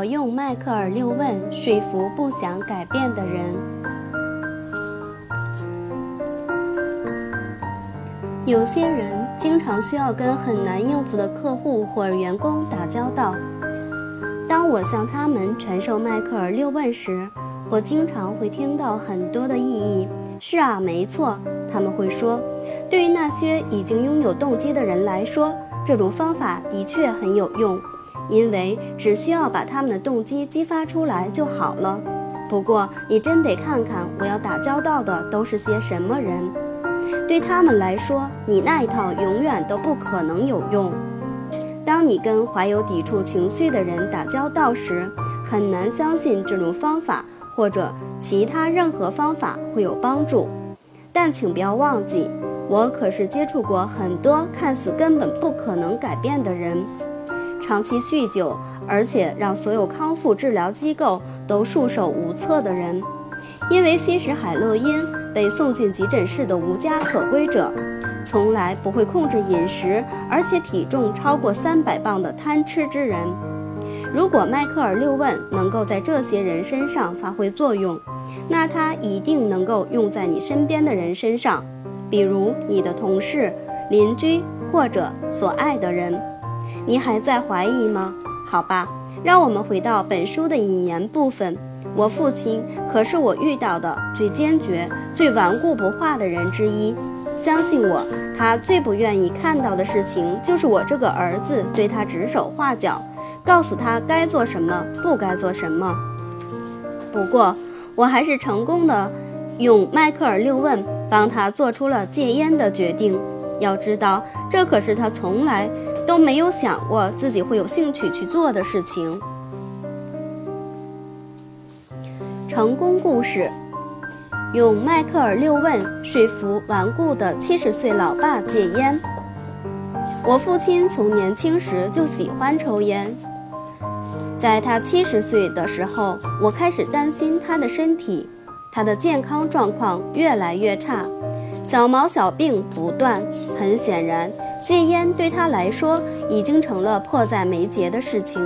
要用迈克尔六问说服不想改变的人。有些人经常需要跟很难应付的客户或员工打交道。当我向他们传授迈克尔六问时，我经常会听到很多的意义。是啊，没错，他们会说，对于那些已经拥有动机的人来说，这种方法的确很有用。因为只需要把他们的动机激发出来就好了。不过，你真得看看我要打交道的都是些什么人。对他们来说，你那一套永远都不可能有用。当你跟怀有抵触情绪的人打交道时，很难相信这种方法或者其他任何方法会有帮助。但请不要忘记，我可是接触过很多看似根本不可能改变的人。长期酗酒，而且让所有康复治疗机构都束手无策的人，因为吸食海洛因被送进急诊室的无家可归者，从来不会控制饮食，而且体重超过三百磅的贪吃之人。如果迈克尔六问能够在这些人身上发挥作用，那它一定能够用在你身边的人身上，比如你的同事、邻居或者所爱的人。你还在怀疑吗？好吧，让我们回到本书的引言部分。我父亲可是我遇到的最坚决、最顽固不化的人之一。相信我，他最不愿意看到的事情就是我这个儿子对他指手画脚，告诉他该做什么，不该做什么。不过，我还是成功的用迈克尔六问帮他做出了戒烟的决定。要知道，这可是他从来。都没有想过自己会有兴趣去做的事情。成功故事：用迈克尔六问说服顽固的七十岁老爸戒烟。我父亲从年轻时就喜欢抽烟，在他七十岁的时候，我开始担心他的身体，他的健康状况越来越差，小毛小病不断。很显然。戒烟对他来说已经成了迫在眉睫的事情。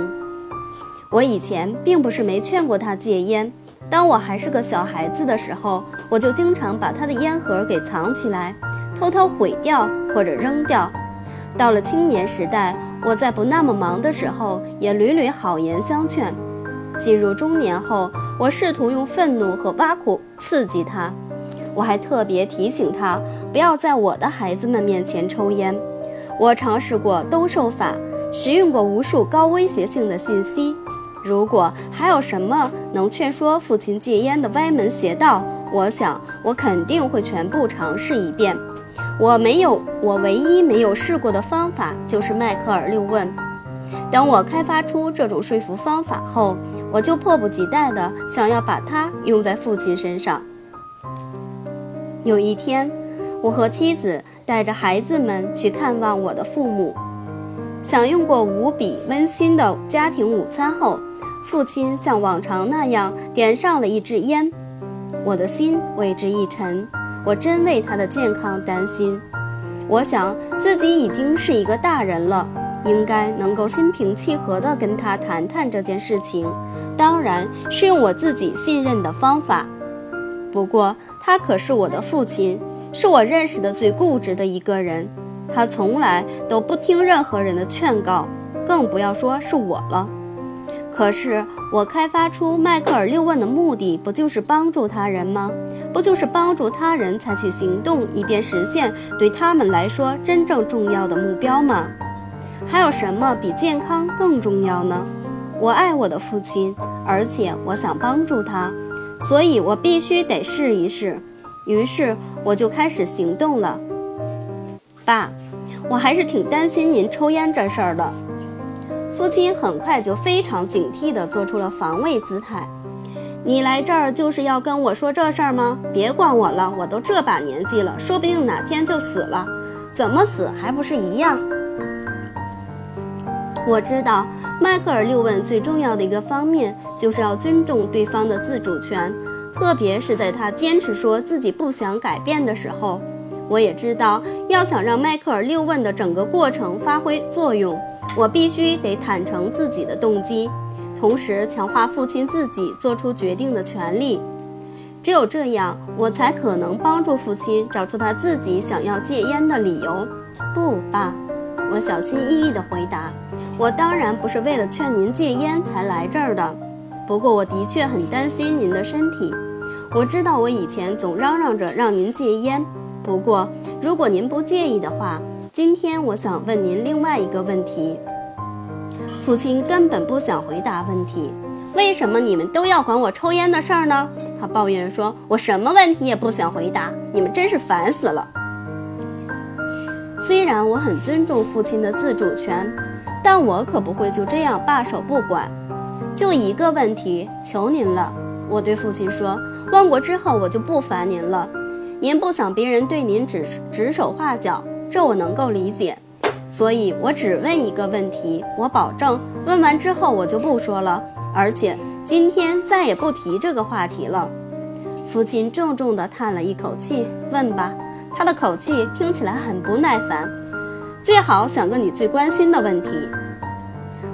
我以前并不是没劝过他戒烟，当我还是个小孩子的时候，我就经常把他的烟盒给藏起来，偷偷毁掉或者扔掉。到了青年时代，我在不那么忙的时候，也屡屡好言相劝。进入中年后，我试图用愤怒和挖苦刺激他，我还特别提醒他不要在我的孩子们面前抽烟。我尝试过兜售法，使用过无数高威胁性的信息。如果还有什么能劝说父亲戒烟的歪门邪道，我想我肯定会全部尝试一遍。我没有，我唯一没有试过的方法就是迈克尔六问。等我开发出这种说服方法后，我就迫不及待地想要把它用在父亲身上。有一天。我和妻子带着孩子们去看望我的父母，享用过无比温馨的家庭午餐后，父亲像往常那样点上了一支烟，我的心为之一沉。我真为他的健康担心。我想自己已经是一个大人了，应该能够心平气和地跟他谈谈这件事情，当然是用我自己信任的方法。不过他可是我的父亲。是我认识的最固执的一个人，他从来都不听任何人的劝告，更不要说是我了。可是我开发出迈克尔六问的目的，不就是帮助他人吗？不就是帮助他人采取行动，以便实现对他们来说真正重要的目标吗？还有什么比健康更重要呢？我爱我的父亲，而且我想帮助他，所以我必须得试一试。于是我就开始行动了，爸，我还是挺担心您抽烟这事儿的。父亲很快就非常警惕地做出了防卫姿态。你来这儿就是要跟我说这事儿吗？别管我了，我都这把年纪了，说不定哪天就死了，怎么死还不是一样？我知道，迈克尔六问最重要的一个方面就是要尊重对方的自主权。特别是在他坚持说自己不想改变的时候，我也知道，要想让迈克尔六问的整个过程发挥作用，我必须得坦诚自己的动机，同时强化父亲自己做出决定的权利。只有这样，我才可能帮助父亲找出他自己想要戒烟的理由。不，爸，我小心翼翼地回答。我当然不是为了劝您戒烟才来这儿的，不过我的确很担心您的身体。我知道我以前总嚷嚷着让您戒烟，不过如果您不介意的话，今天我想问您另外一个问题。父亲根本不想回答问题。为什么你们都要管我抽烟的事儿呢？他抱怨说：“我什么问题也不想回答，你们真是烦死了。”虽然我很尊重父亲的自主权，但我可不会就这样罢手不管。就一个问题，求您了，我对父亲说：“问过之后，我就不烦您了。您不想别人对您指指手画脚，这我能够理解。所以我只问一个问题，我保证，问完之后我就不说了。”而且今天再也不提这个话题了。父亲重重地叹了一口气，问吧。他的口气听起来很不耐烦。最好想个你最关心的问题。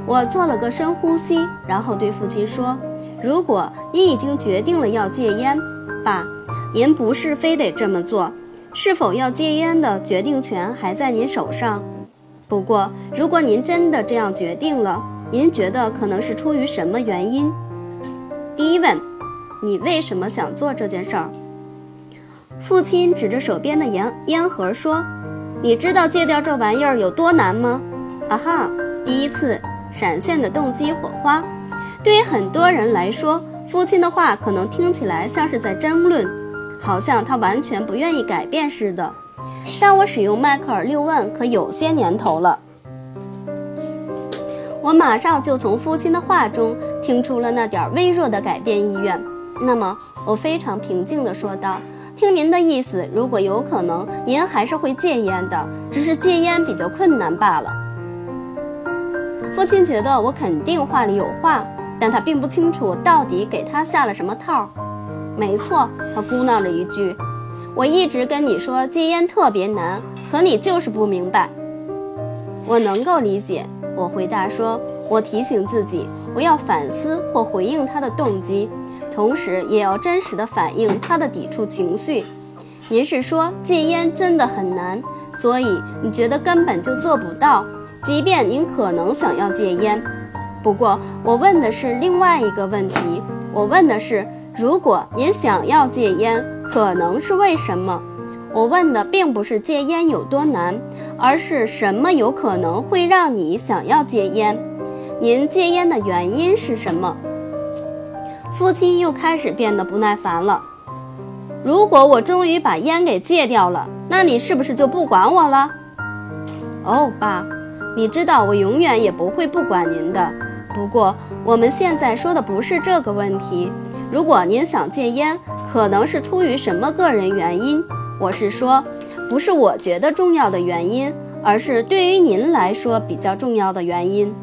我做了个深呼吸，然后对父亲说：“如果您已经决定了要戒烟，爸，您不是非得这么做。是否要戒烟的决定权还在您手上。不过，如果您真的这样决定了。”您觉得可能是出于什么原因？第一问，你为什么想做这件事儿？父亲指着手边的烟烟盒说：“你知道戒掉这玩意儿有多难吗？”啊哈！第一次闪现的动机火花。对于很多人来说，父亲的话可能听起来像是在争论，好像他完全不愿意改变似的。但我使用迈克尔六问可有些年头了。我马上就从父亲的话中听出了那点微弱的改变意愿。那么，我非常平静地说道：“听您的意思，如果有可能，您还是会戒烟的，只是戒烟比较困难罢了。”父亲觉得我肯定话里有话，但他并不清楚到底给他下了什么套。没错，他咕囔了一句：“我一直跟你说戒烟特别难，可你就是不明白。”我能够理解。我回答说：“我提醒自己，我要反思或回应他的动机，同时也要真实的反映他的抵触情绪。您是说戒烟真的很难，所以你觉得根本就做不到，即便您可能想要戒烟。不过我问的是另外一个问题，我问的是，如果您想要戒烟，可能是为什么？我问的并不是戒烟有多难。”而是什么有可能会让你想要戒烟？您戒烟的原因是什么？父亲又开始变得不耐烦了。如果我终于把烟给戒掉了，那你是不是就不管我了？哦，爸，你知道我永远也不会不管您的。不过我们现在说的不是这个问题。如果您想戒烟，可能是出于什么个人原因？我是说。不是我觉得重要的原因，而是对于您来说比较重要的原因。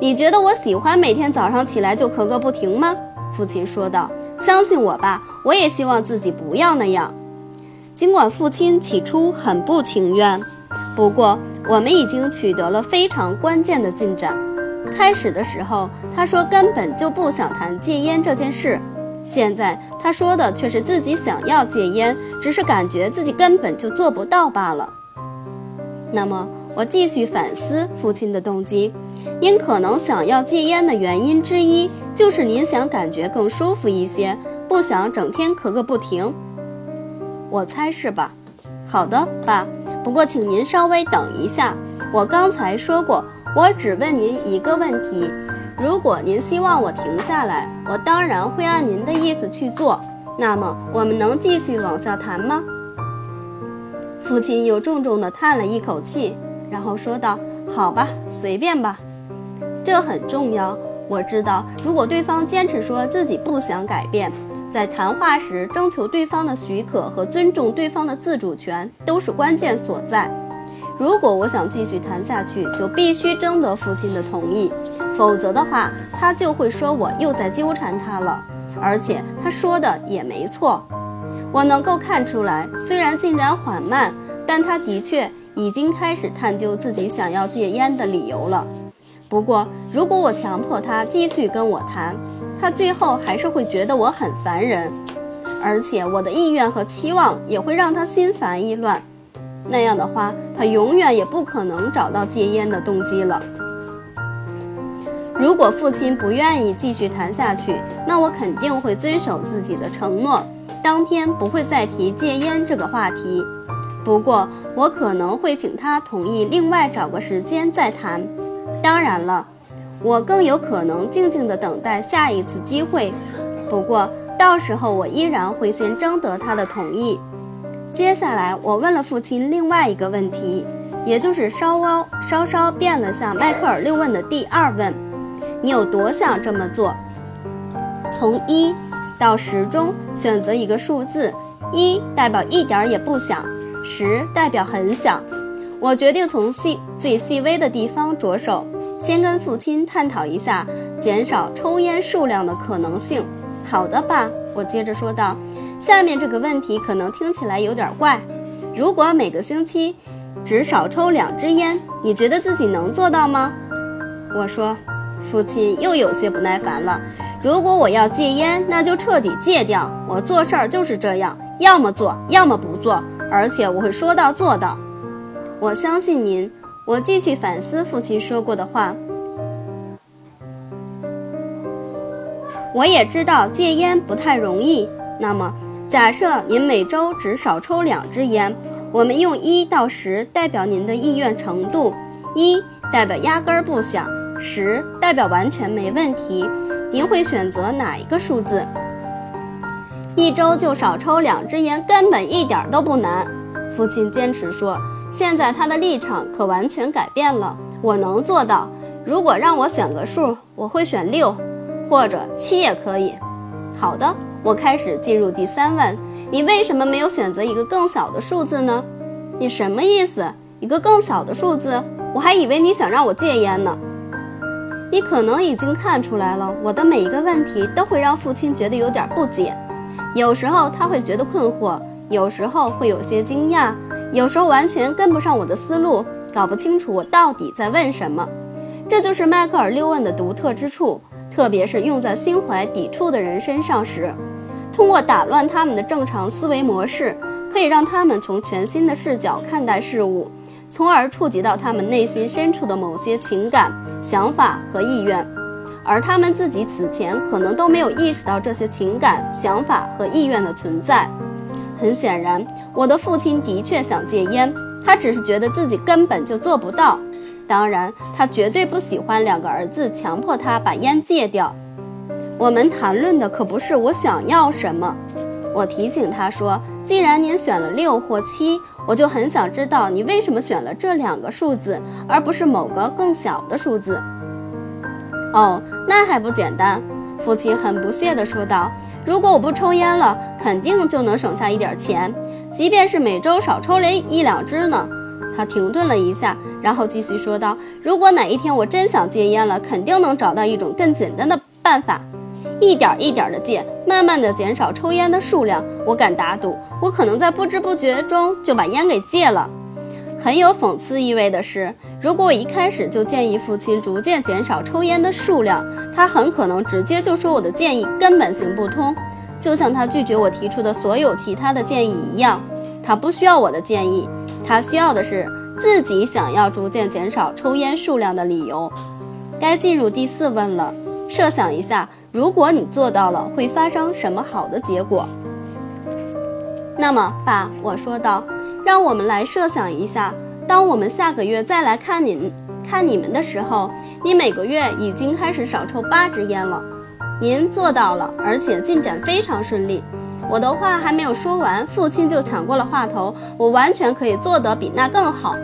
你觉得我喜欢每天早上起来就咳个不停吗？父亲说道。相信我吧，我也希望自己不要那样。尽管父亲起初很不情愿，不过我们已经取得了非常关键的进展。开始的时候，他说根本就不想谈戒烟这件事。现在他说的却是自己想要戒烟，只是感觉自己根本就做不到罢了。那么我继续反思父亲的动机，您可能想要戒烟的原因之一，就是您想感觉更舒服一些，不想整天咳个不停。我猜是吧？好的，爸。不过请您稍微等一下，我刚才说过，我只问您一个问题。如果您希望我停下来，我当然会按您的意思去做。那么，我们能继续往下谈吗？父亲又重重地叹了一口气，然后说道：“好吧，随便吧。这很重要。我知道，如果对方坚持说自己不想改变，在谈话时征求对方的许可和尊重对方的自主权都是关键所在。如果我想继续谈下去，就必须征得父亲的同意。”否则的话，他就会说我又在纠缠他了，而且他说的也没错。我能够看出来，虽然进展缓慢，但他的确已经开始探究自己想要戒烟的理由了。不过，如果我强迫他继续跟我谈，他最后还是会觉得我很烦人，而且我的意愿和期望也会让他心烦意乱。那样的话，他永远也不可能找到戒烟的动机了。如果父亲不愿意继续谈下去，那我肯定会遵守自己的承诺，当天不会再提戒烟这个话题。不过，我可能会请他同意另外找个时间再谈。当然了，我更有可能静静地等待下一次机会。不过，到时候我依然会先征得他的同意。接下来，我问了父亲另外一个问题，也就是稍稍稍稍变了向迈克尔六问的第二问：你有多想这么做？从一到十中选择一个数字，一代表一点也不想，十代表很想。我决定从细最细微的地方着手，先跟父亲探讨一下减少抽烟数量的可能性。好的，爸，我接着说道。下面这个问题可能听起来有点怪。如果每个星期只少抽两支烟，你觉得自己能做到吗？我说，父亲又有些不耐烦了。如果我要戒烟，那就彻底戒掉。我做事儿就是这样，要么做，要么不做，而且我会说到做到。我相信您。我继续反思父亲说过的话。我也知道戒烟不太容易。那么。假设您每周只少抽两支烟，我们用一到十代表您的意愿程度，一代表压根儿不想，十代表完全没问题。您会选择哪一个数字？一周就少抽两支烟，根本一点都不难。父亲坚持说，现在他的立场可完全改变了。我能做到。如果让我选个数，我会选六，或者七也可以。好的。我开始进入第三问：你为什么没有选择一个更小的数字呢？你什么意思？一个更小的数字？我还以为你想让我戒烟呢。你可能已经看出来了，我的每一个问题都会让父亲觉得有点不解。有时候他会觉得困惑，有时候会有些惊讶，有时候完全跟不上我的思路，搞不清楚我到底在问什么。这就是迈克尔六问的独特之处。特别是用在心怀抵触的人身上时，通过打乱他们的正常思维模式，可以让他们从全新的视角看待事物，从而触及到他们内心深处的某些情感、想法和意愿，而他们自己此前可能都没有意识到这些情感、想法和意愿的存在。很显然，我的父亲的确想戒烟，他只是觉得自己根本就做不到。当然，他绝对不喜欢两个儿子强迫他把烟戒掉。我们谈论的可不是我想要什么。我提醒他说：“既然您选了六或七，我就很想知道你为什么选了这两个数字，而不是某个更小的数字。”哦，那还不简单？父亲很不屑地说道：“如果我不抽烟了，肯定就能省下一点钱，即便是每周少抽了一两支呢。”他停顿了一下。然后继续说道：“如果哪一天我真想戒烟了，肯定能找到一种更简单的办法，一点一点的戒，慢慢的减少抽烟的数量。我敢打赌，我可能在不知不觉中就把烟给戒了。”很有讽刺意味的是，如果我一开始就建议父亲逐渐减少抽烟的数量，他很可能直接就说我的建议根本行不通，就像他拒绝我提出的所有其他的建议一样。他不需要我的建议，他需要的是。自己想要逐渐减少抽烟数量的理由，该进入第四问了。设想一下，如果你做到了，会发生什么好的结果？那么，爸，我说道，让我们来设想一下，当我们下个月再来看您看你们的时候，你每个月已经开始少抽八支烟了。您做到了，而且进展非常顺利。我的话还没有说完，父亲就抢过了话头。我完全可以做得比那更好。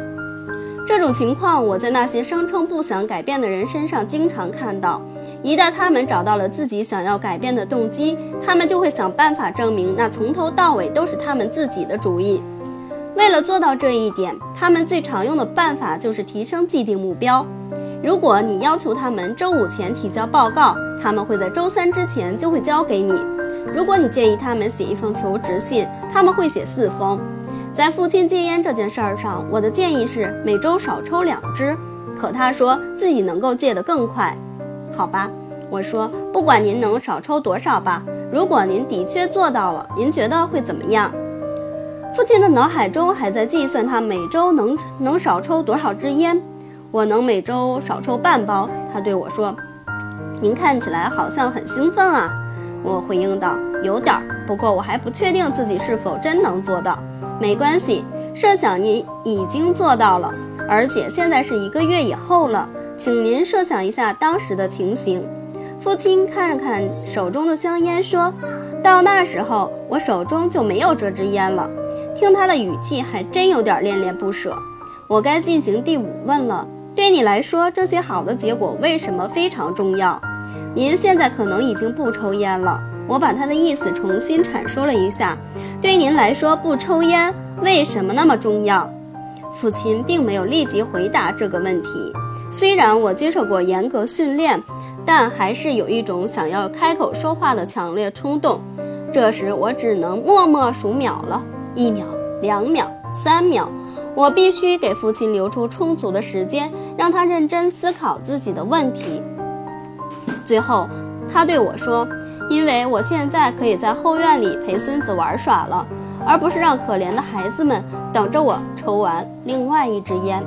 这种情况我在那些声称不想改变的人身上经常看到。一旦他们找到了自己想要改变的动机，他们就会想办法证明那从头到尾都是他们自己的主意。为了做到这一点，他们最常用的办法就是提升既定目标。如果你要求他们周五前提交报告，他们会在周三之前就会交给你。如果你建议他们写一封求职信，他们会写四封。在父亲戒烟这件事儿上，我的建议是每周少抽两支，可他说自己能够戒得更快。好吧，我说不管您能少抽多少吧。如果您的确做到了，您觉得会怎么样？父亲的脑海中还在计算他每周能能少抽多少支烟。我能每周少抽半包。他对我说：“您看起来好像很兴奋啊。”我回应道：“有点儿，不过我还不确定自己是否真能做到。没关系，设想您已经做到了，而且现在是一个月以后了，请您设想一下当时的情形。”父亲看了看手中的香烟，说：“到那时候，我手中就没有这支烟了。”听他的语气，还真有点恋恋不舍。我该进行第五问了。对你来说，这些好的结果为什么非常重要？您现在可能已经不抽烟了。我把他的意思重新阐述了一下。对您来说，不抽烟为什么那么重要？父亲并没有立即回答这个问题。虽然我接受过严格训练，但还是有一种想要开口说话的强烈冲动。这时，我只能默默数秒了：一秒、两秒、三秒。我必须给父亲留出充足的时间，让他认真思考自己的问题。最后，他对我说：“因为我现在可以在后院里陪孙子玩耍了，而不是让可怜的孩子们等着我抽完另外一支烟。”